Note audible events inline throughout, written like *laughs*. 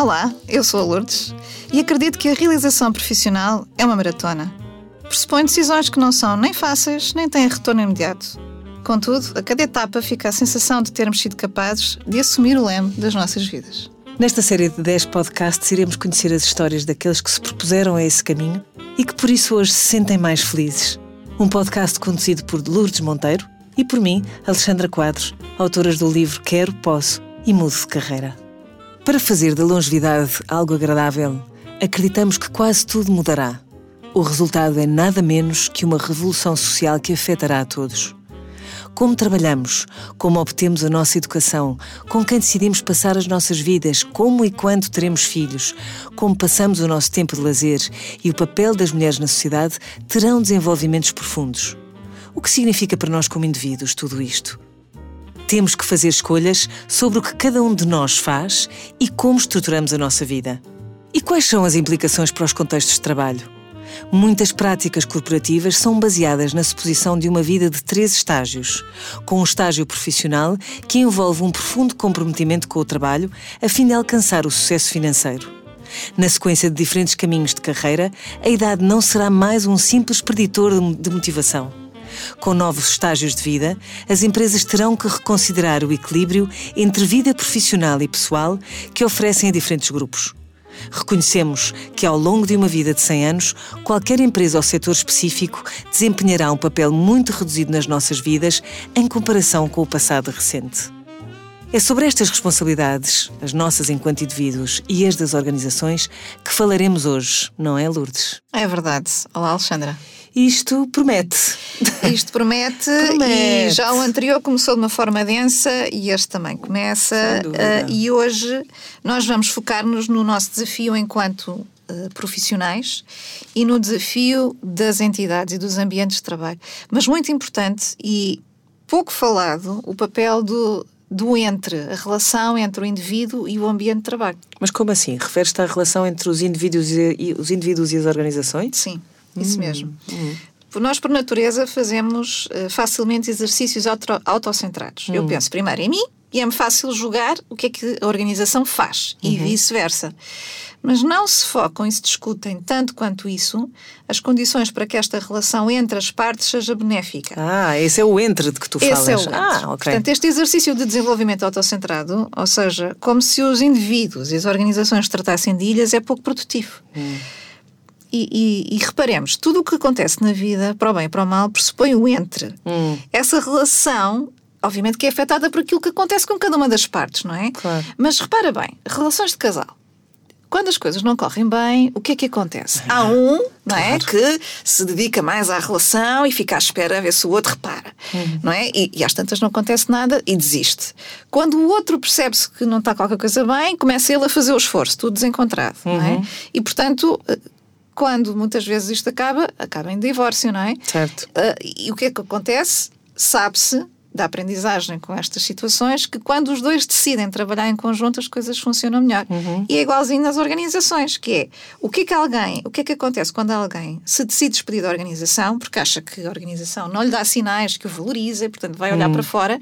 Olá, eu sou a Lourdes e acredito que a realização profissional é uma maratona. Pressupõe decisões que não são nem fáceis nem têm retorno imediato. Contudo, a cada etapa fica a sensação de termos sido capazes de assumir o leme das nossas vidas. Nesta série de 10 podcasts iremos conhecer as histórias daqueles que se propuseram a esse caminho e que por isso hoje se sentem mais felizes. Um podcast conduzido por Lourdes Monteiro e por mim, Alexandra Quadros, autoras do livro Quero, Posso e Mudo de Carreira. Para fazer da longevidade algo agradável, acreditamos que quase tudo mudará. O resultado é nada menos que uma revolução social que afetará a todos. Como trabalhamos, como obtemos a nossa educação, com quem decidimos passar as nossas vidas, como e quando teremos filhos, como passamos o nosso tempo de lazer e o papel das mulheres na sociedade terão desenvolvimentos profundos. O que significa para nós como indivíduos tudo isto? Temos que fazer escolhas sobre o que cada um de nós faz e como estruturamos a nossa vida. E quais são as implicações para os contextos de trabalho? Muitas práticas corporativas são baseadas na suposição de uma vida de três estágios, com um estágio profissional que envolve um profundo comprometimento com o trabalho a fim de alcançar o sucesso financeiro. Na sequência de diferentes caminhos de carreira, a idade não será mais um simples preditor de motivação. Com novos estágios de vida, as empresas terão que reconsiderar o equilíbrio entre vida profissional e pessoal que oferecem a diferentes grupos. Reconhecemos que, ao longo de uma vida de 100 anos, qualquer empresa ou setor específico desempenhará um papel muito reduzido nas nossas vidas em comparação com o passado recente. É sobre estas responsabilidades, as nossas enquanto indivíduos e as das organizações, que falaremos hoje, não é, Lourdes? É verdade. Olá, Alexandra. Isto promete. Isto promete, promete, e já o anterior começou de uma forma densa e este também começa. Uh, e hoje nós vamos focar-nos no nosso desafio enquanto uh, profissionais e no desafio das entidades e dos ambientes de trabalho. Mas muito importante e pouco falado, o papel do do entre, a relação entre o indivíduo e o ambiente de trabalho. Mas como assim? Refere-te à relação entre os indivíduos e, e, os indivíduos e as organizações? Sim. Isso hum, mesmo. Hum. Nós, por natureza, fazemos uh, facilmente exercícios auto autocentrados. Hum. Eu penso primeiro em mim e é-me fácil julgar o que é que a organização faz uhum. e vice-versa. Mas não se focam e se discutem tanto quanto isso as condições para que esta relação entre as partes seja benéfica. Ah, esse é o entre de que tu esse falas. É o entre. Ah, ok. Portanto, este exercício de desenvolvimento autocentrado, ou seja, como se os indivíduos e as organizações tratassem de ilhas, é pouco produtivo. Hum. E, e, e, reparemos, tudo o que acontece na vida, para o bem e para o mal, pressupõe o entre. Hum. Essa relação, obviamente, que é afetada por aquilo que acontece com cada uma das partes, não é? Claro. Mas repara bem, relações de casal. Quando as coisas não correm bem, o que é que acontece? Há um não é, que se dedica mais à relação e fica à espera a ver se o outro repara. Uhum. Não é? E, e às tantas não acontece nada e desiste. Quando o outro percebe-se que não está qualquer coisa bem, começa ele a fazer o esforço, tudo desencontrado. Uhum. Não é? Uhum. E portanto quando muitas vezes isto acaba, acaba em divórcio, não é? Certo. Uh, e o que é que acontece? Sabe-se da aprendizagem com estas situações que quando os dois decidem trabalhar em conjunto as coisas funcionam melhor. Uhum. E é igualzinho nas organizações, que é o que é que alguém, o que é que acontece quando alguém se decide despedir da organização porque acha que a organização não lhe dá sinais que o valoriza e portanto vai olhar uhum. para fora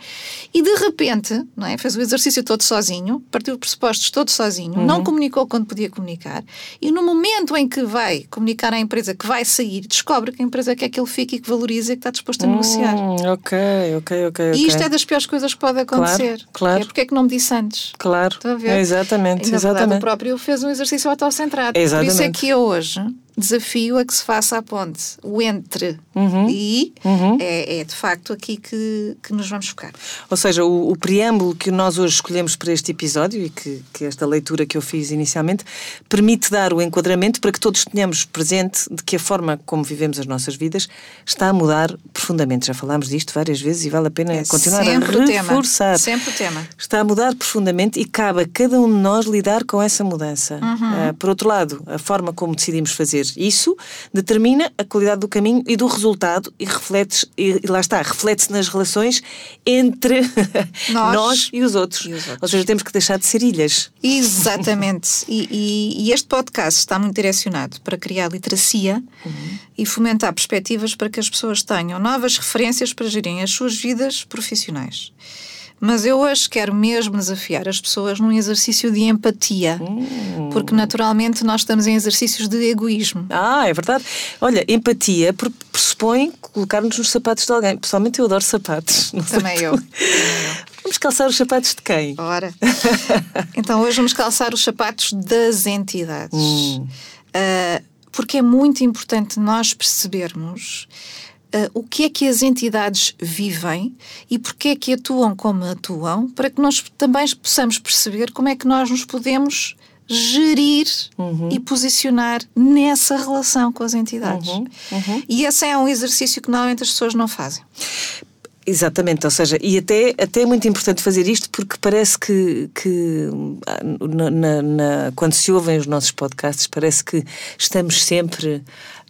e de repente, não é, fez o exercício todo sozinho, partiu os pressupostos todo sozinho, uhum. não comunicou quando podia comunicar e no momento em que vai comunicar à empresa que vai sair, descobre que a empresa quer que ele fique e que valoriza e que está disposto a negociar. Hum, ok, ok, ok e isto é das piores coisas que pode acontecer. Claro, claro. É porque é que não me disse antes. Claro. Estou a ver? É exatamente, e, na exatamente. Verdade, o próprio fez um exercício autocentrado. Exatamente. Por isso é que eu hoje desafio a que se faça a ponte. O entre uhum. e uhum. É, é, de facto aqui que, que nos vamos focar. Ou seja, o, o, preâmbulo que nós hoje escolhemos para este episódio e que, que esta leitura que eu fiz inicialmente permite dar o enquadramento para que todos tenhamos presente de que a forma como vivemos as nossas vidas está a mudar profundamente. Já falámos disto várias vezes e vale a pena é continuar a reforçar. O sempre o tema. Está a mudar profundamente e cabe a cada um de nós lidar com essa mudança. Uhum. Uh, por outro lado, a forma como decidimos fazer isso determina a qualidade do caminho e do resultado e reflete e, e lá está, reflete-se nas relações entre *laughs* nós, nós e, os outros. e, os outros. Ou seja, temos que deixar de ser ilhas. Exatamente. *laughs* e, e, e, este podcast está muito direcionado para criar literacia uhum. e fomentar perspectivas para que as pessoas tenham novas referências para gerirem as suas vidas profissionais. Mas eu hoje quero mesmo desafiar as pessoas num exercício de empatia, Hum. porque naturalmente nós estamos em exercícios de egoísmo. Ah, é verdade. Olha, empatia pre- pressupõe colocar-nos nos sapatos de alguém. Pessoalmente, eu adoro sapatos. *laughs* Também tu. eu. Vamos calçar os sapatos de quem? Ora. *laughs* então hoje vamos calçar os sapatos das entidades. Hum. Ah, porque é muito importante nós percebermos ah, o que é que as entidades vivem e porque é que atuam como atuam, para que nós também possamos perceber como é que nós nos podemos gerir Uhum. e posicionar nessa relação com as entidades. Uhum. E esse é um exercício que normalmente as pessoas não fazem. Exatamente, ou seja, e até, até é muito importante fazer isto porque parece que, que ah, na- na- quando se ouvem os nossos podcasts, parece que estamos sempre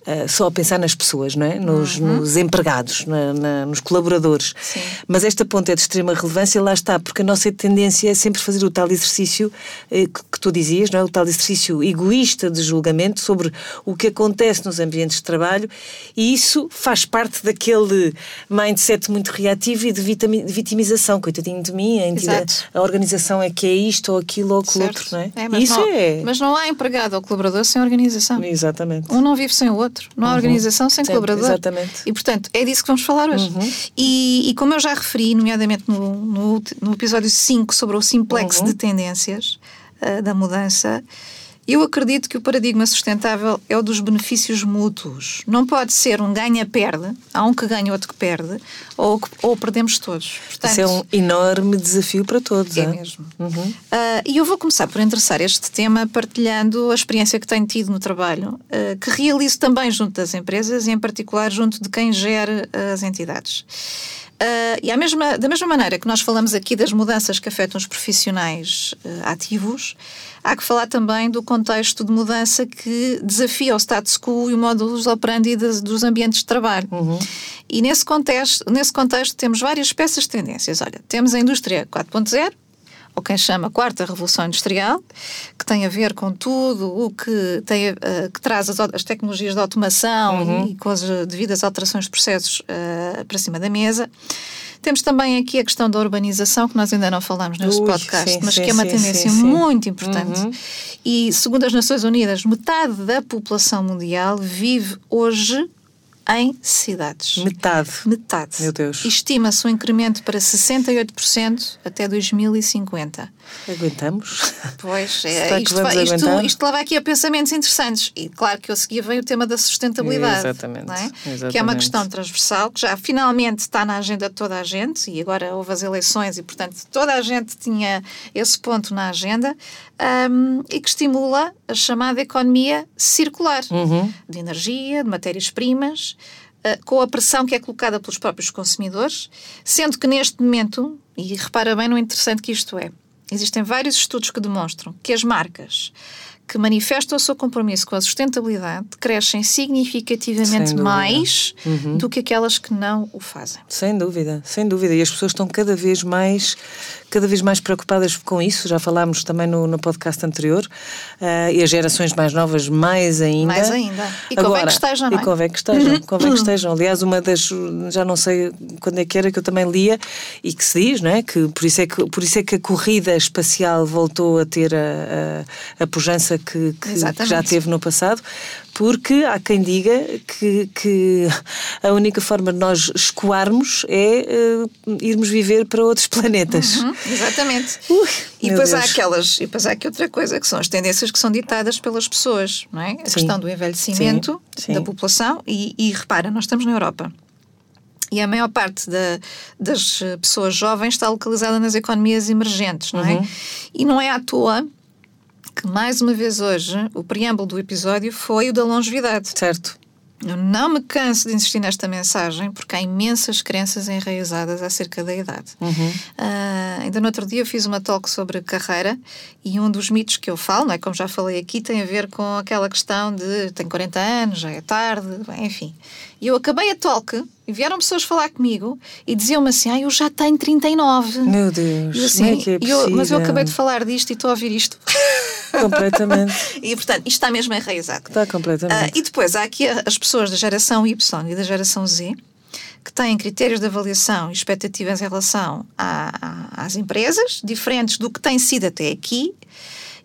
ah, só a pensar nas pessoas, não é? Nos, nos empregados, na- na- nos colaboradores. Sim. Mas esta ponta é de extrema relevância, lá está, porque a nossa tendência é sempre fazer o tal exercício eh, que, que tu dizias, não é? o tal exercício egoísta de julgamento sobre o que acontece nos ambientes de trabalho e isso faz parte daquele mindset muito reativo e de, de vitimização. Coitadinho de mim, a, entidade, a organização é que é isto ou aquilo ou aquilo Certo? outro, não é? É, isso não, é. mas não há empregado ou colaborador sem organização. Exatamente. Um não vive sem o outro. Não há organização sem Sim, colaborador. exatamente. E, portanto, é disso que vamos falar hoje. E, e como eu já referi, nomeadamente no, no, no episódio 5 sobre o simplex de tendências ah, da mudança, eu acredito que o paradigma sustentável é o dos benefícios mútuos. Não pode ser um ganha-perde, há um que ganha, outro que perde, ou, que- ou perdemos todos. Portanto, Isso é um enorme desafio para todos. é ah? mesmo. Ah, e eu vou começar por interessar este tema partilhando a experiência que tenho tido no trabalho, ah, que realizo também junto das empresas e, em particular, junto de quem gera as entidades. Ah, e mesma, da mesma maneira que nós falamos aqui das mudanças que afetam os profissionais ah, ativos, há que falar também do contexto de mudança que desafia o status quo e o modus operandi das- dos ambientes de trabalho. E nesse contexto, nesse contexto temos várias peças de tendências. Olha, temos a indústria 4.0, ou quem chama Quarta Revolução Industrial, que tem a ver com tudo o que, tem, eh, que traz as, as tecnologias de automação e com as devidas alterações de processos eh, para cima da mesa. Temos também aqui a questão da urbanização, que nós ainda não falamos neste Ui, podcast, sim, mas sim, que é uma sim, tendência muito importante. E, segundo as Nações Unidas, metade da população mundial vive hoje em cidades. Metade. Metade. Meu Deus. Estima-se um incremento para 68% até 2050. Aguentamos? Pois, *laughs* é, isto, isto, isto leva aqui a pensamentos interessantes. E claro que eu seguia vem o tema da sustentabilidade. Exatamente, é? exatamente. Que é uma questão transversal, que já finalmente está na agenda de toda a gente, e agora houve as eleições, e portanto toda a gente tinha esse ponto na agenda, hum, e que estimula a chamada economia circular Uhum. de energia, de matérias-primas, eh, com a pressão que é colocada pelos próprios consumidores, sendo que neste momento, e repara bem no interessante que isto é, existem vários estudos que demonstram que as marcas que manifestam o seu compromisso com a sustentabilidade crescem significativamente mais Uhum. do que aquelas que não o fazem. Sem dúvida, sem dúvida. E as pessoas estão cada vez mais, cada vez mais preocupadas com isso. Já falámos também no, no podcast anterior. Ah, e as gerações mais novas, mais ainda. Mais ainda. E convém que estejam, não é? E convém que estejam, *coughs* convém que estejam. Aliás, uma das, já não sei quando é que era, que eu também lia, e que se diz, não é? Que por isso é que, por isso é que a corrida espacial voltou a ter a, a, a pujança que, que- que já teve no passado, porque há quem diga que, que a única forma de nós escoarmos é eh, irmos viver para outros planetas. Hum, exatamente. *laughs* Ui, E depois há aquelas, e depois há aqui outra coisa, que são as tendências que são ditadas pelas pessoas, não é? A Sim. questão do envelhecimento Sim, sim. da população e, e repara, nós estamos na Europa. E a maior parte da- das pessoas jovens está localizada nas economias emergentes, não Uhum. é? E não é à toa que, mais uma vez hoje, o preâmbulo do episódio foi o da longevidade. Certo. Eu não me canso de insistir nesta mensagem porque há imensas crenças enraizadas acerca da idade. Ah, ainda no outro dia eu fiz uma talk sobre carreira e um dos mitos que eu falo, não é, como já falei aqui, tem a ver com aquela questão de tenho 40 anos, já é tarde, enfim. E eu acabei a talk e vieram pessoas falar comigo e diziam-me assim: ah, eu já tenho 39. Meu Deus, E é assim, que é eu- mas eu acabei de falar disto e estou a ouvir isto. *laughs* Completamente. *laughs* e portanto, isto está mesmo enraizado. Está completamente. e depois há aqui as pessoas da geração Y e da geração Z que têm critérios de avaliação e expectativas em relação a, a, às empresas, diferentes do que tem sido até aqui,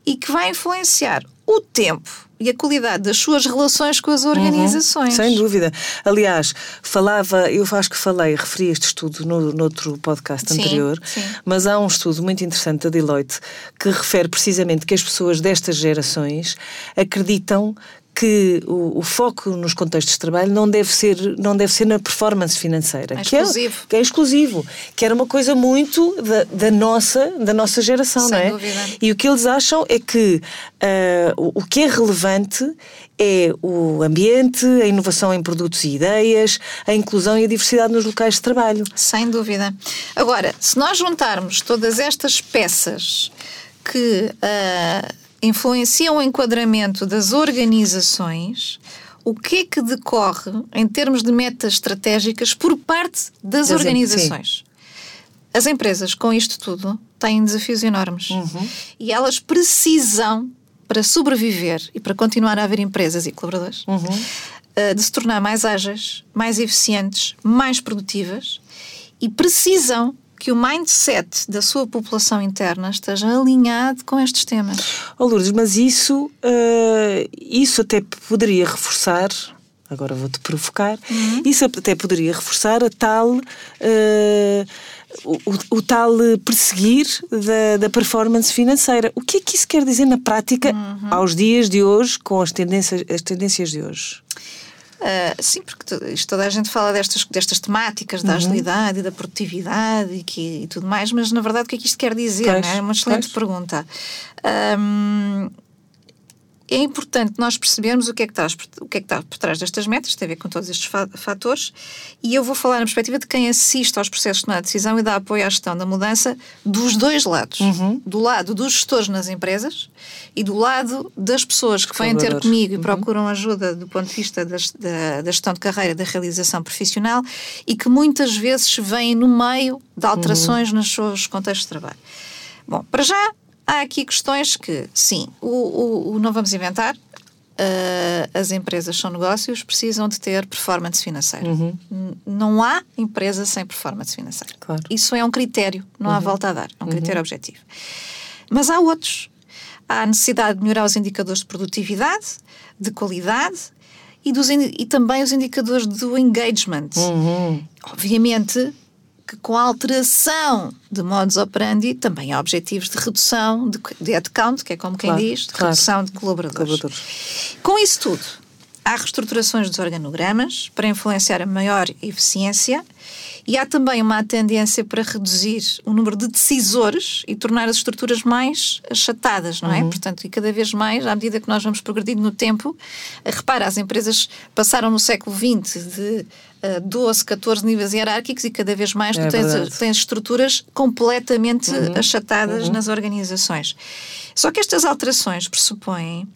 e que vai influenciar o tempo e a qualidade das suas relações com as organizações. Uhum, sem dúvida. Aliás, falava, eu acho que falei, referi este estudo no, outro podcast Sim, anterior, sim. mas há um estudo muito interessante da Deloitte que refere precisamente que as pessoas destas gerações acreditam que o, o foco nos contextos de trabalho não deve ser, não deve ser na performance financeira. É que exclusivo. que é exclusivo. Que era uma coisa muito da, da nossa, da nossa geração, Sem não é? dúvida. E o que eles acham é que ah, o, o que é relevante é o ambiente, a inovação em produtos e ideias, a inclusão e a diversidade nos locais de trabalho. Sem dúvida. Agora, se nós juntarmos todas estas peças que ah, influenciam o enquadramento das organizações, o que é que decorre em termos de metas estratégicas por parte das, organizações? As empresas, com isto tudo, têm desafios enormes. E elas precisam, para sobreviver e para continuar a haver empresas e colaboradores, eh, de se tornar mais ágeis, mais eficientes, mais produtivas e precisam que o mindset da sua população interna esteja alinhado com estes temas. Oh Lourdes, mas isso, ah, isso até poderia reforçar, agora vou-te provocar, isso até poderia reforçar a tal. ah, o, o- tal perseguir da, da performance financeira. O que é que isso quer dizer na prática aos dias de hoje, com as tendências, as tendências de hoje? Ah, sim, porque to- isto, toda a gente fala destas, destas temáticas Uhum. da agilidade e da produtividade e, que, e tudo mais, mas na verdade o que é que isto quer dizer? Pois, não é? Uma excelente pois. pergunta. Ahm, é importante nós percebermos o que, é que está, o que é que está por trás destas metas, tem a ver com todos estes fa- fatores, e eu vou falar na perspectiva de quem assiste aos processos de tomada de decisão e dá apoio à gestão da mudança dos dois lados. Do lado dos gestores nas empresas e do lado das pessoas que vêm ter comigo e procuram ajuda do ponto de vista das- da, da gestão de carreira, da realização profissional e que muitas vezes vêm no meio de alterações nos seus contextos de trabalho. Bom, para já há aqui questões que, sim, o, o- o não vamos inventar. ah, as empresas são negócios, precisam de ter performance financeira. N- Não há empresa sem performance financeira. Claro. Isso é um critério, não há volta a dar, é um critério objetivo. Mas há outros. Há a necessidade de melhorar os indicadores de produtividade, de qualidade e, dos, e também os indicadores do engagement. Obviamente que com a alteração de modus operandi também há objetivos de redução de, de headcount, que é como quem Claro, diz, de claro. redução de colaboradores. Colaboradores. Com isso tudo, há reestruturações dos organogramas para influenciar a maior eficiência e há também uma tendência para reduzir o número de decisores e tornar as estruturas mais achatadas, não é? Portanto, e cada vez mais, à medida que nós vamos progredindo no tempo, repara, as empresas passaram no século XX de 12, 14 níveis hierárquicos e cada vez mais É tu tens, tens estruturas completamente achatadas nas organizações. Só que estas alterações pressupõem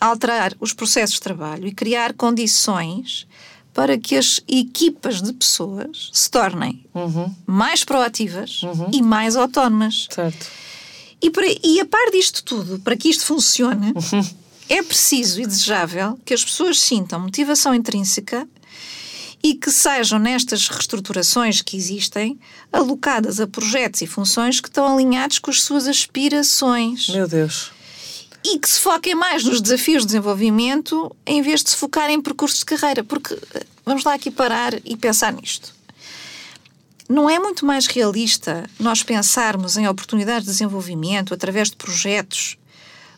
alterar os processos de trabalho e criar condições para que as equipas de pessoas se tornem mais proativas e mais autónomas. Certo. E, para- e a par disto tudo, para que isto funcione, é preciso e desejável que as pessoas sintam motivação intrínseca e que sejam nestas reestruturações que existem alocadas a projetos e funções que estão alinhados com as suas aspirações Meu Deus. e que se foquem mais nos desafios de desenvolvimento em vez de se focar em percursos de carreira. Porque eh, vamos lá aqui parar e pensar nisto. Não é muito mais realista nós pensarmos em oportunidades de desenvolvimento através de projetos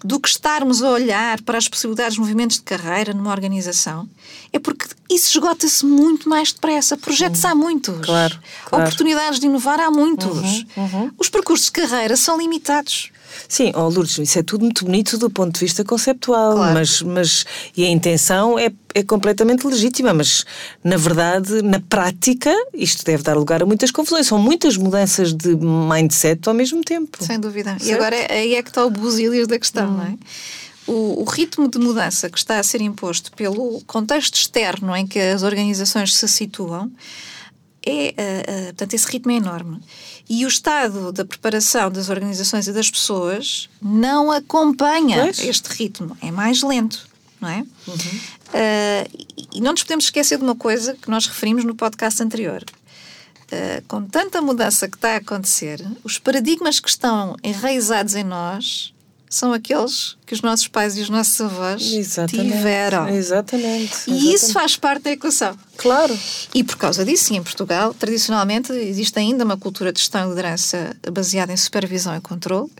do que estarmos a olhar para as possibilidades de movimentos de carreira numa organização? É porque isso esgota-se muito mais depressa. Projetos há muitos. Claro, claro. Oportunidades de inovar há muitos. Os percursos de carreira são limitados. Sim, oh Lourdes, isso é tudo muito bonito do ponto de vista conceptual, Claro. mas, mas e a intenção é, é completamente legítima, mas na verdade, na prática, isto deve dar lugar a muitas confusões. São muitas mudanças de mindset ao mesmo tempo. Sem dúvida. E Certo. agora é- aí é que está o busilhos da questão, não é? O, o ritmo de mudança que está a ser imposto pelo contexto externo em que as organizações se situam, é, ah, ah, portanto, esse ritmo é enorme. E o estado da preparação das organizações e das pessoas não acompanha Pois. este ritmo, é mais lento, não é? Ah, e- e não nos podemos esquecer de uma coisa que nós referimos no podcast anterior, com tanta mudança que está a acontecer, os paradigmas que estão enraizados em nós são aqueles que os nossos pais e os nossos avós Exatamente. tiveram. Exatamente. E Exatamente. isso faz parte da equação. Claro. E por causa disso, em Portugal, tradicionalmente, existe ainda uma cultura de gestão e liderança baseada em supervisão e controle.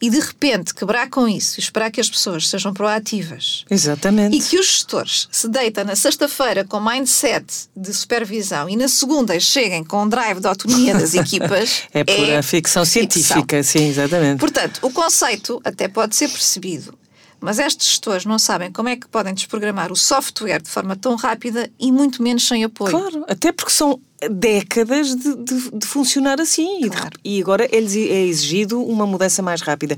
E de repente, quebrar com isso e esperar que as pessoas sejam proativas Exatamente. e que os gestores se deitem na sexta-feira com mindset de supervisão e na segunda cheguem com um drive de autonomia das *laughs* equipas. É pura ficção científica, sim, exatamente. Portanto, o conceito até pode ser percebido, mas estes gestores não sabem como é que podem desprogramar o software de forma tão rápida e muito menos sem apoio. Claro, até porque são décadas de, de, de funcionar assim e de- Claro. e agora é-lhes é exigido uma mudança mais rápida.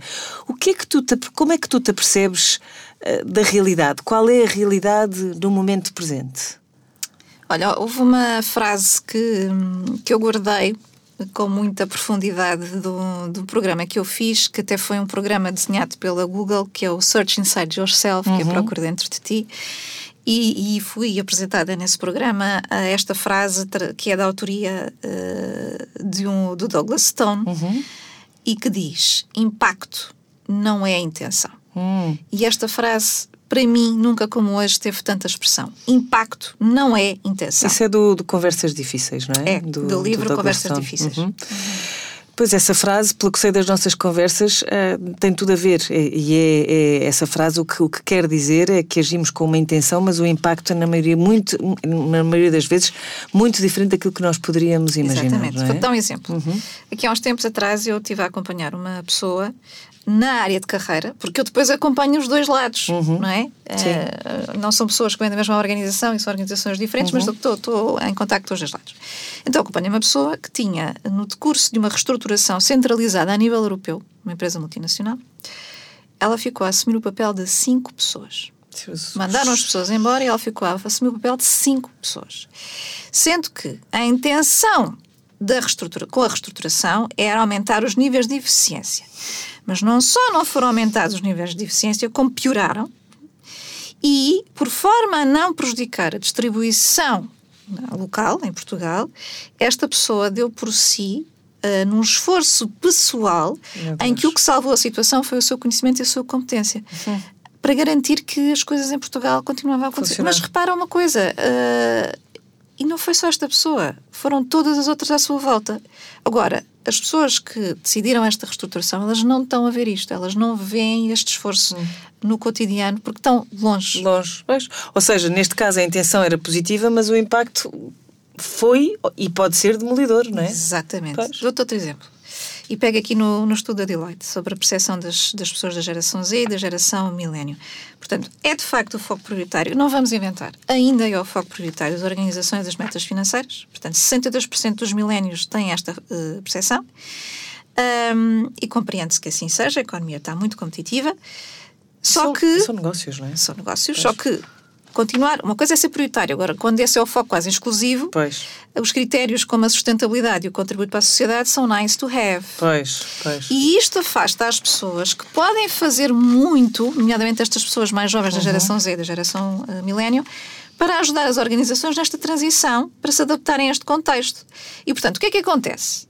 O que é que tu te, como é que tu te apercebes eh, da realidade? Qual é a realidade no momento presente? Olha, houve uma frase que, que eu guardei com muita profundidade do, do programa que eu fiz, que até foi um programa desenhado pela Google, que é o Search Inside Yourself, que é Procura Dentro de Ti. E, e fui apresentada nesse programa a esta frase que é da autoria eh, de um, do Douglas Stone e que diz: impacto não é intenção. Hum, E esta frase, para mim, nunca como hoje teve tanta expressão. Impacto não é intenção. Isso é do, do Conversas Difíceis, não é? É, do livro Douglas Conversas. Difíceis. Uhum. Pois essa frase, pelo que sei das nossas conversas, eh, tem tudo a ver. E é, é essa frase o que, o que quer dizer é que agimos com uma intenção, mas o impacto, na maioria, muito, na maioria das vezes, muito diferente daquilo que nós poderíamos imaginar. Exatamente. É? Vou dar um exemplo. Aqui há uns tempos atrás eu estive a acompanhar uma pessoa na área de carreira, porque eu depois acompanho os dois lados, não é? Eh, não são pessoas que vêm da mesma organização e são organizações diferentes, mas estou, em contacto com os dois lados. Então acompanhei uma pessoa que tinha, no decurso de uma reestruturação centralizada a nível europeu, uma empresa multinacional, ela ficou a assumir o papel de cinco pessoas. Jesus. Mandaram as pessoas embora e ela ficou a assumir o papel de cinco pessoas. Sendo que a intenção da reestrutura, com a reestruturação era aumentar os níveis de eficiência. Mas não só não foram aumentados os níveis de eficiência, como pioraram. E, por forma a não prejudicar a distribuição local, em Portugal, esta pessoa deu por si, ah, num esforço pessoal, em que o que salvou a situação foi o seu conhecimento e a sua competência. Para garantir que as coisas em Portugal continuavam a acontecer. Funcionar. Mas repara uma coisa, ah, e não foi só esta pessoa, foram todas as outras à sua volta. Agora, as pessoas que decidiram esta reestruturação, elas não estão a ver isto, elas não veem este esforço Hum. no cotidiano porque estão longe. Longe. Pois. Ou seja, neste caso a intenção era positiva, mas o impacto foi e pode ser demolidor, não é? Exatamente. Pois. Dou-te outro exemplo. E pego aqui no, no estudo da Deloitte sobre a percepção das, das pessoas da geração Z e da geração milênio. Portanto, é de facto o foco prioritário. Não vamos inventar. Ainda é o foco prioritário das organizações das metas financeiras. Portanto, 62% dos milénios têm esta eh, percepção. Ahm, e compreende-se que assim seja. A economia está muito competitiva. Só São- que São negócios, não é? são negócios, só que continuar. Uma coisa é ser prioritário, agora, quando esse é o foco quase exclusivo, Pois, os critérios como a sustentabilidade e o contributo para a sociedade são nice to have. pois, pois. E isto afasta as pessoas que podem fazer muito, nomeadamente estas pessoas mais jovens da geração Z, da geração uh, milênio, para ajudar as organizações nesta transição, para se adaptarem a este contexto. E, portanto, o que é que acontece?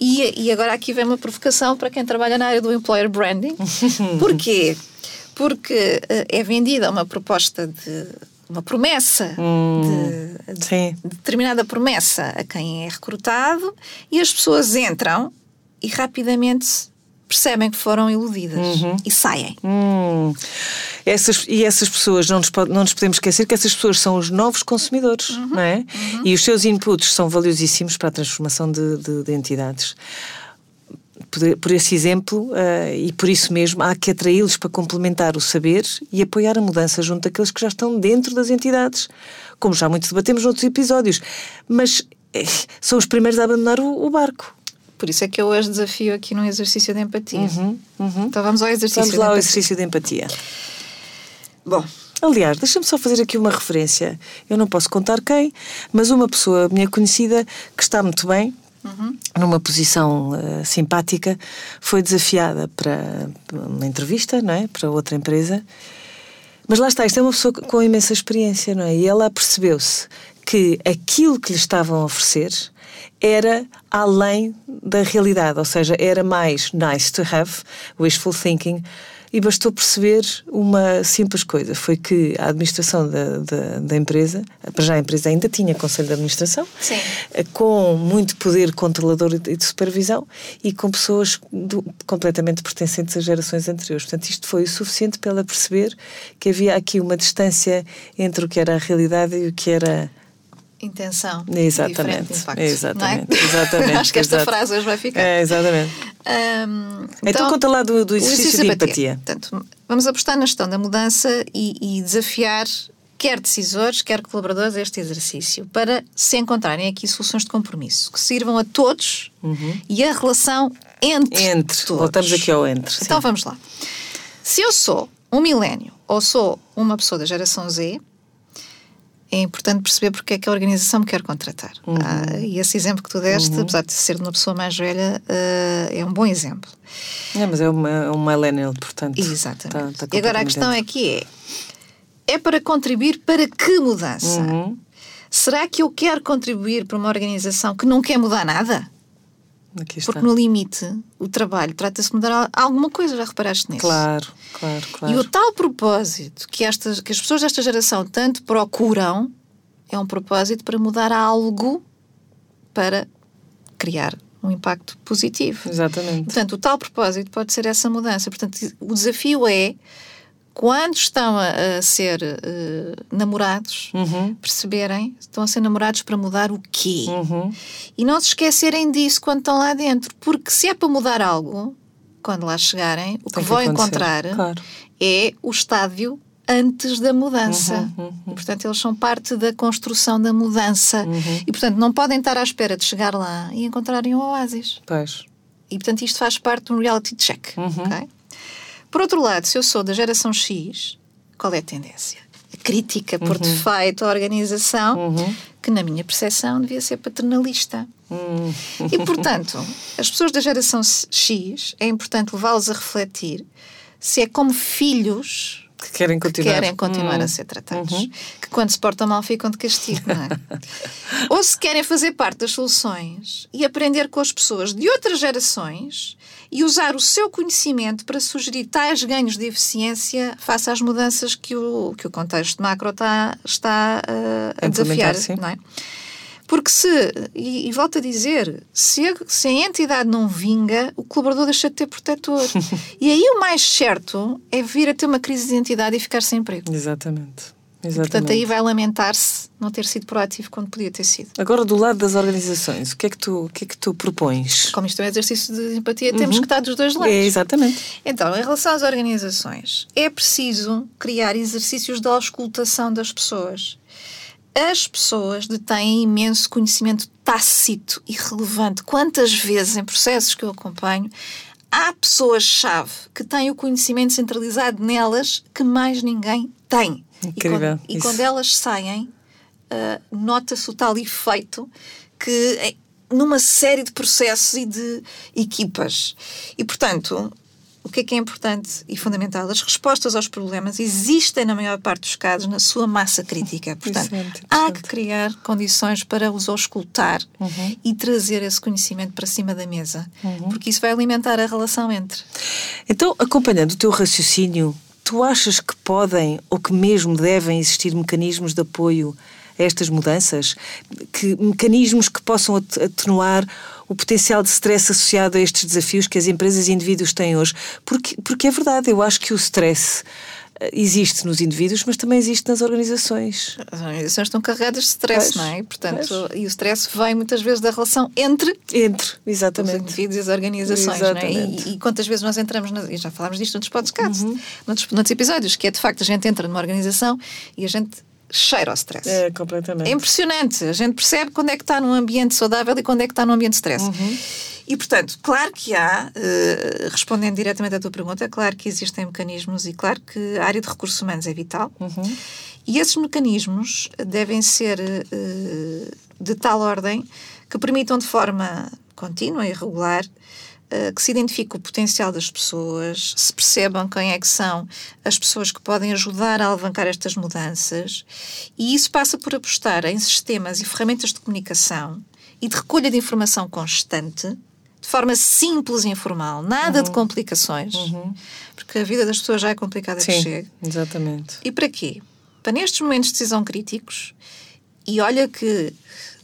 E, e agora aqui vem uma provocação para quem trabalha na área do employer branding. *laughs* Porquê? Porque eh, é vendida uma proposta de. uma promessa de, de Sim. determinada promessa a quem é recrutado e as pessoas entram e rapidamente percebem que foram iludidas e saem. Hum. Essas, e essas pessoas, não nos, não nos podemos esquecer que essas pessoas são os novos consumidores, não é? E os seus inputs são valiosíssimos para a transformação de, de- de entidades. Por, por esse exemplo, eh, e por isso mesmo, há que atraí-los para complementar o saber e apoiar a mudança junto daqueles que já estão dentro das entidades, como já muito debatemos noutros episódios. Mas eh, são os primeiros a abandonar o, o barco. Por isso é que eu hoje desafio aqui num exercício de empatia. Então vamos ao exercício Vamos lá ao exercício de empatia. Bom, Aliás, deixa-me só fazer aqui uma referência. Eu não posso contar quem, mas uma pessoa minha conhecida que está muito bem, numa posição eh, simpática, foi desafiada para uma entrevista, não é? Para outra empresa. Mas lá está, isto é uma pessoa com imensa experiência, não é? E ela percebeu-se que aquilo que lhe estavam a oferecer era além da realidade, ou seja, era mais nice to have, wishful thinking, e bastou perceber uma simples coisa: foi que a administração da, da, da empresa, para já a empresa ainda tinha conselho de administração, Sim. Eh, com muito poder controlador e de supervisão e com pessoas do, completamente pertencentes às gerações anteriores. Portanto, isto foi o suficiente para ela perceber que havia aqui uma distância entre o que era a realidade e o que era intenção. Exatamente. Impacto, exatamente. É? *laughs* exatamente. Acho que esta exato. frase hoje vai ficar. É, exatamente. Um, então, então, conta lá do, do exercício, de empatia. Portanto, vamos apostar na gestão da mudança e, e, desafiar quer decisores, quer colaboradores a este exercício para se encontrarem aqui soluções de compromisso que sirvam a todos uhum. e a relação entre, entre. todos. Voltamos aqui ao entre. Então sim. vamos lá. Se eu sou um milénio ou sou uma pessoa da geração Z, é importante perceber porque é que a organização me quer contratar. Uhum. Ah, e esse exemplo que tu deste, uhum. apesar de ser uma pessoa mais velha, uh, é um bom exemplo. É, mas é uma, um millennial, portanto. Exatamente. Tá, tá e agora a questão dentro. é que é, é para contribuir para que mudança? Uhum. Será que eu quero contribuir para uma organização que não quer mudar nada? Porque no limite, o trabalho trata-se de mudar alguma coisa, já reparaste nisso? Claro, claro, claro. E o tal propósito que, estas, que as pessoas desta geração tanto procuram é um propósito para mudar algo para criar um impacto positivo. Exatamente. Portanto, o tal propósito pode ser essa mudança. Portanto, o desafio é quando estão a, a ser uh, namorados, uhum. perceberem, estão a ser namorados para mudar o quê? Uhum. E não se esquecerem disso quando estão lá dentro, porque se é para mudar algo, quando lá chegarem, o que, que vão encontrar claro. é o estádio antes da mudança. Uhum, uhum. E, portanto, eles são parte da construção da mudança. Uhum. E, portanto, não podem estar à espera de chegar lá e encontrarem um oásis. Pois. E, portanto, isto faz parte de um reality check. Uhum. Okay? Por outro lado, se eu sou da geração X, qual é a tendência? A crítica por uhum. defeito à organização, uhum. que na minha percepção devia ser paternalista. Uhum. E, portanto, as pessoas da geração X, é importante levá-los a refletir se é como filhos que querem continuar, que querem continuar a hum. ser tratados. Uhum. Que quando se portam mal ficam de castigo, não é? *laughs* Ou se querem fazer parte das soluções e aprender com as pessoas de outras gerações e usar o seu conhecimento para sugerir tais ganhos de eficiência face às mudanças que o, que o contexto macro está, está uh, a desafiar. Não é? Porque se, e, e volto a dizer, se a, se a entidade não vinga, o colaborador deixa de ter protetor. *laughs* e aí o mais certo é vir a ter uma crise de identidade e ficar sem emprego. Exatamente. Exatamente. Portanto, aí vai lamentar-se não ter sido proativo quando podia ter sido. Agora, do lado das organizações, o que é que tu, o que é que tu propões? Como isto é um exercício de empatia, temos uhum. que estar dos dois lados. É, exatamente. Então, em relação às organizações, é preciso criar exercícios de auscultação das pessoas. As pessoas detêm imenso conhecimento tácito e relevante. Quantas vezes, em processos que eu acompanho, há pessoas-chave que têm o conhecimento centralizado nelas que mais ninguém tem. Incrível. E quando, e quando elas saem, uh, nota-se o tal efeito que numa série de processos e de equipas. E, portanto, o que é que é importante e fundamental? As respostas aos problemas existem, na maior parte dos casos, na sua massa crítica. Portanto, há que criar condições para os auscultar uhum. e trazer esse conhecimento para cima da mesa, uhum. porque isso vai alimentar a relação entre. Então, acompanhando o teu raciocínio, tu achas que podem ou que mesmo devem existir mecanismos de apoio a estas mudanças? Que, mecanismos que possam atenuar o potencial de stress associado a estes desafios que as empresas e indivíduos têm hoje? Porque, porque é verdade, eu acho que o stress eh, existe nos indivíduos, mas também existe nas organizações. As organizações estão carregadas de stress, pois, não é? Portanto, e o stress vem muitas vezes da relação entre, entre exatamente. os indivíduos e as organizações. Não é? e, e, quantas vezes nós entramos, na, e já falámos disto noutros podcasts, uhum. noutros, noutros episódios, que é de facto a gente entra numa organização e a gente cheira ao stress. É, completamente. É impressionante. A gente percebe quando é que está num ambiente saudável e quando é que está num ambiente de stress. Uhum. E, portanto, claro que há, uh, respondendo diretamente à tua pergunta, claro que existem mecanismos e claro que a área de recursos humanos é vital. Uhum. E esses mecanismos devem ser uh, de tal ordem que permitam de forma contínua e regular eh, que se identifique o potencial das pessoas, se percebam quem é que são as pessoas que podem ajudar a alavancar estas mudanças, e isso passa por apostar em sistemas e ferramentas de comunicação e de recolha de informação constante, de forma simples e informal, nada Uhum. de complicações, porque a vida das pessoas já é complicada que Sim, chega. exatamente. E para quê? Para nestes momentos de decisão críticos, e olha que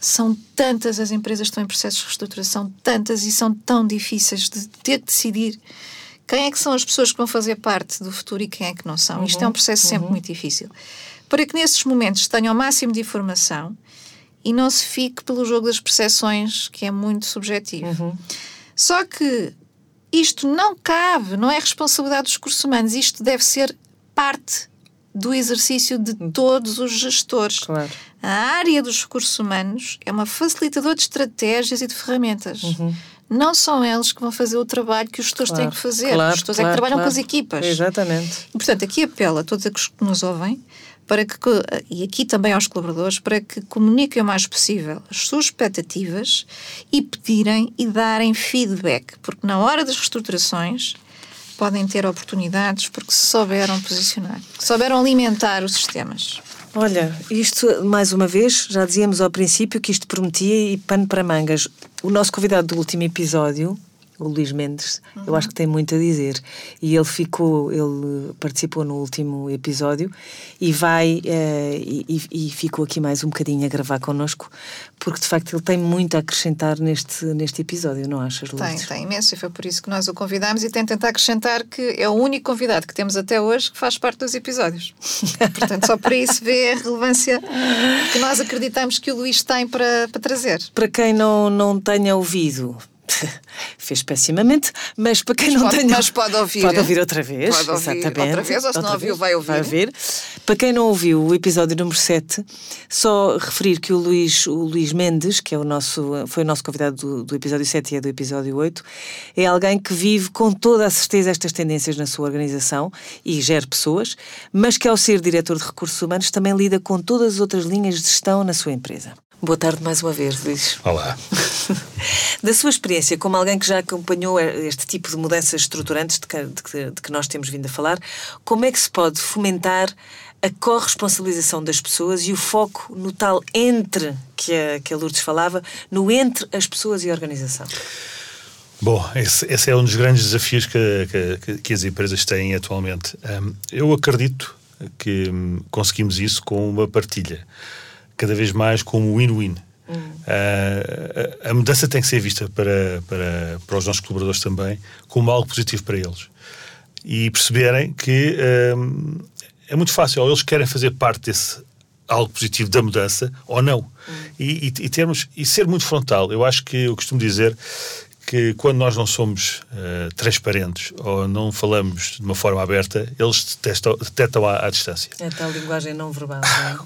são tantas as empresas que estão em processos de reestruturação, tantas e são tão difíceis de ter de decidir quem é que são as pessoas que vão fazer parte do futuro e quem é que não são. Isto é um processo sempre muito difícil. Para que nesses momentos tenham o máximo de informação e não se fique pelo jogo das percepções, que é muito subjetivo. Só que isto não cabe, não é responsabilidade dos recursos humanos, isto deve ser parte do exercício de todos os gestores. Claro. A área dos recursos humanos é uma facilitadora de estratégias e de ferramentas. Não são eles que vão fazer o trabalho que os gestores têm que fazer. Claro, os gestores é claro, que trabalham claro. com as equipas. Exatamente. E, portanto, aqui apelo a todos os que nos ouvem para que, e aqui também aos colaboradores, para que comuniquem o mais possível as suas expectativas e pedirem e darem feedback, porque na hora das reestruturações podem ter oportunidades porque se souberam posicionar, souberam alimentar os sistemas. Olha, isto, mais uma vez, já dizíamos ao princípio que isto prometia e pano para mangas. O nosso convidado do último episódio, o Luís Mendes, eu acho que tem muito a dizer. E ele ficou, ele participou no último episódio e vai, eh, e, e- ficou aqui mais um bocadinho a gravar connosco, porque de facto ele tem muito a acrescentar neste, neste episódio, não achas, Tem, Lourdes? tem imenso e foi por isso que nós o convidámos e tem tentar acrescentar que é o único convidado que temos até hoje que faz parte dos episódios. *laughs* Portanto, só por isso vê a relevância que nós acreditamos que o Luís tem para, para trazer. Para quem não, não tenha ouvido, *laughs* fez pessimamente, mas para quem não pode- tenha. mas pode ouvir. Pode ouvir outra vez. Pode ouvir exatamente. outra vez, ou se não ouviu, vai ouvir. Para quem não ouviu o episódio número 7, só referir que o Luís, o Luís Mendes, que é o nosso, foi o nosso convidado do, do episódio 7 e é do episódio 8, é alguém que vive com toda a certeza estas tendências na sua organização e gera pessoas, mas que ao ser diretor de recursos humanos também lida com todas as outras linhas de gestão na sua empresa. Boa tarde mais uma vez, Luís. Olá. *laughs* Da sua experiência, como alguém que já acompanhou este tipo de mudanças estruturantes de que, de de que nós temos vindo a falar, como é que se pode fomentar a corresponsabilização das pessoas e o foco no tal entre que a, que a Lourdes falava, no entre as pessoas e a organização? Bom, esse, esse é um dos grandes desafios que, que- que as empresas têm atualmente. Hum, eu acredito que hum, conseguimos isso com uma partilha, cada vez mais como win-win. Ah, a, a mudança tem que ser vista para, para, para os nossos colaboradores também como algo positivo para eles. E perceberem que hum, é muito fácil, ou eles querem fazer parte desse algo positivo da mudança ou não. E, e- e termos, e ser muito frontal. Eu acho que eu costumo dizer que quando nós não somos eh, transparentes ou não falamos de uma forma aberta, eles detestam, detectam à, à distância. É tal linguagem não verbal.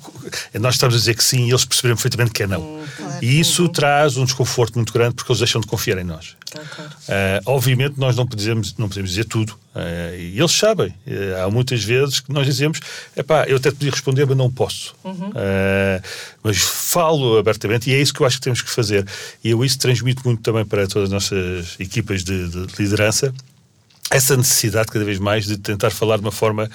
*laughs* Nós estamos a dizer que sim e eles perceberam perfeitamente que é não. E isso traz um desconforto muito grande porque eles deixam de confiar em nós. Ah, obviamente nós não podemos, não podemos dizer tudo ah, e eles sabem. Ah, há muitas vezes que nós dizemos epá, eu até podia responder, mas não posso. Ah, mas falo abertamente e é isso que eu acho que temos que fazer. E eu isso transmito muito também para todas as nossas equipas de, de liderança essa necessidade cada vez mais de tentar falar de uma forma, de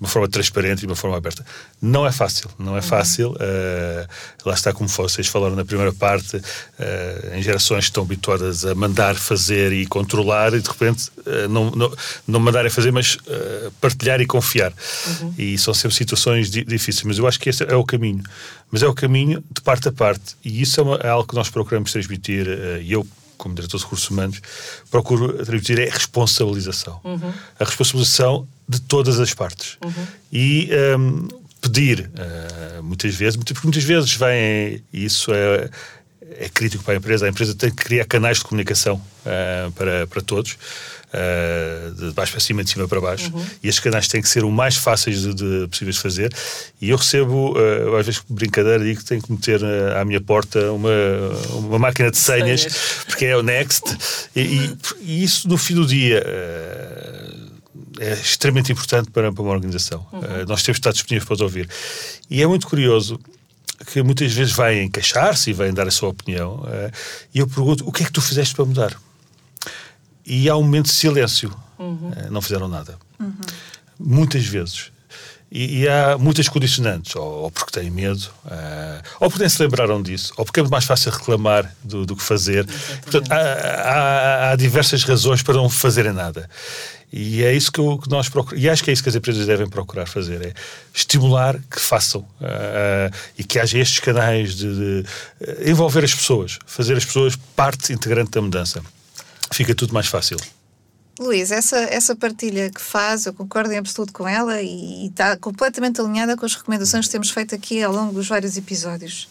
uma forma transparente e de uma forma aberta. Não é fácil, não é fácil. Uh, lá está como vocês falaram na primeira parte, uh, em gerações que estão habituadas a mandar fazer e controlar e de repente uh, não, não, não mandarem fazer, mas partilhar e confiar. E são sempre situações di difíceis, mas eu acho que esse é o caminho. Mas é o caminho de parte a parte. E isso é, uma, é algo que nós procuramos transmitir, e eu como diretor de recursos humanos, procuro atribuir é a responsabilização. A responsabilização de todas as partes. E um, pedir, uh, muitas vezes, porque muitas vezes vem, isso é, é crítico para a empresa, a empresa tem que criar canais de comunicação uh, para, para todos. Uh, de baixo para cima, de cima para baixo, e estes canais têm que ser o mais fáceis de, de possíveis de fazer. E eu recebo, uh, às vezes, brincadeira, digo que tenho que meter uh, à minha porta uma, uma máquina de senhas, Senhas. *laughs* porque é o Next, e, e- e isso no fim do dia. é extremamente importante para, para uma organização. Uh, nós temos de estar disponíveis para os ouvir. E é muito curioso que muitas vezes vêm queixar-se e vêm dar a sua opinião. uh, e eu pergunto: o que é que tu fizeste para mudar? E há um momento de silêncio. Uh, não fizeram nada. Muitas vezes. E, e, há muitas condicionantes, ou, ou porque têm medo, uh, ou porque nem se lembraram disso, ou porque é mais fácil reclamar do, do que fazer. Portanto, há, há, há, diversas razões para não fazerem nada. E é isso que, eu, que nós procuramos, e acho que é isso que as empresas devem procurar fazer, é estimular que façam uh, e que haja estes canais de, de uh, envolver as pessoas, fazer as pessoas parte integrante da mudança. Fica tudo mais fácil. Luís, essa, essa partilha que faz, eu concordo em absoluto com ela e, e está completamente alinhada com as recomendações que temos feito aqui ao longo dos vários episódios.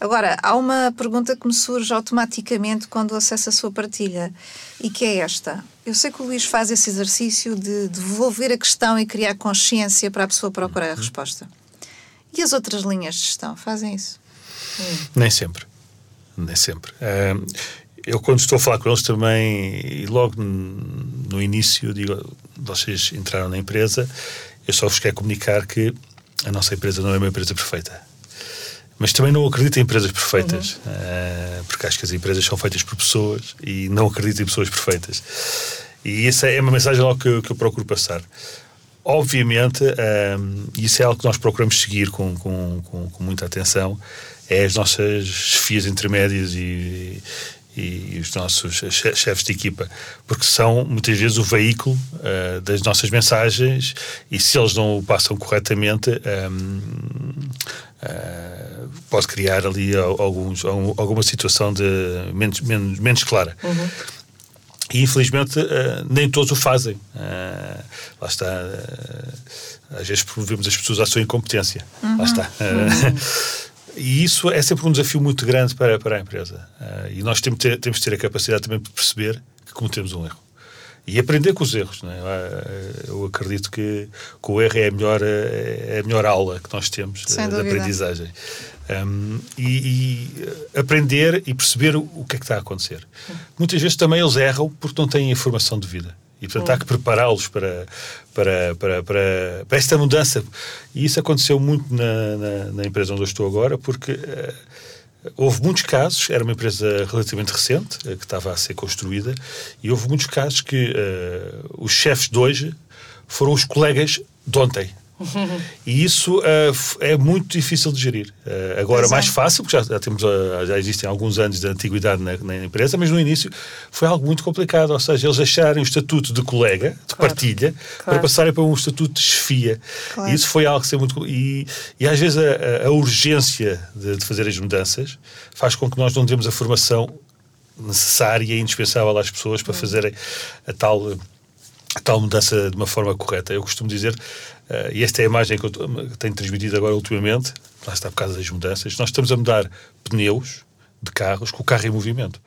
Agora, há uma pergunta que me surge automaticamente quando acesso a sua partilha e que é esta. Eu sei que o Luís faz esse exercício de devolver a questão e criar consciência para a pessoa procurar a uhum. resposta. E as outras linhas de gestão fazem isso? Hum. Nem sempre. Nem sempre. Uh, eu quando estou a falar com eles também, e logo no início, digo, vocês entraram na empresa, eu só vos quero comunicar que a nossa empresa não é uma empresa perfeita. Mas também não acredito em empresas perfeitas, uhum. uh, porque acho que as empresas são feitas por pessoas e não acredito em pessoas perfeitas. E essa é uma mensagem logo que, eu, que eu procuro passar. Obviamente, um, ehm, isso é algo que nós procuramos seguir com, com, com, com muita atenção, é as nossas chefias intermédias e, e os nossos chefes de equipa, porque são muitas vezes o veículo uh, das nossas mensagens e se eles não o passam corretamente, um, ehm, uh, eh, pode criar ali alguns, alguma situação de menos, menos, menos clara. Uhum. E infelizmente uh, nem todos o fazem. Uh, lá está. Uh, às vezes promovemos as pessoas à sua incompetência. Uhum. Lá está. Uhum. *laughs* E isso é sempre um desafio muito grande para, para a empresa. Uh, e nós temos, ter, temos de ter a capacidade também de perceber que cometemos um erro. E aprender com os erros. É? Uh, eu acredito que, que, o erro é a, melhor, é a melhor aula que nós temos uh, de aprendizagem. Um, e, e, aprender e perceber o, o, que é que está a acontecer. Muitas vezes também eles erram porque não têm informação de vida. E, portanto, há que prepará-los para, para, para, para, para, esta mudança. E isso aconteceu muito na, na, na empresa onde eu estou agora, porque uh, houve muitos casos, era uma empresa relativamente recente, uh, que estava a ser construída, e houve muitos casos que uh, os chefes de hoje foram os colegas de ontem. E isso uh, é muito difícil de gerir. Uh, agora, Exato. mais fácil, porque já, já, temos, uh, já existem alguns anos de antiguidade na, na, empresa, mas no início foi algo muito complicado. Ou seja, eles acharem o estatuto de colega, de claro. partilha, claro. para passarem para um estatuto de chefia. Claro. E isso foi algo que muito. E, e às vezes a, a urgência de, de fazer as mudanças faz com que nós não demos a formação necessária e indispensável às pessoas para hum. fazerem a tal tal mudança de uma forma correta. Eu costumo dizer, uh, e esta é a imagem que eu tenho transmitido agora ultimamente, lá está por causa das mudanças, nós estamos a mudar pneus de carros com o carro em movimento.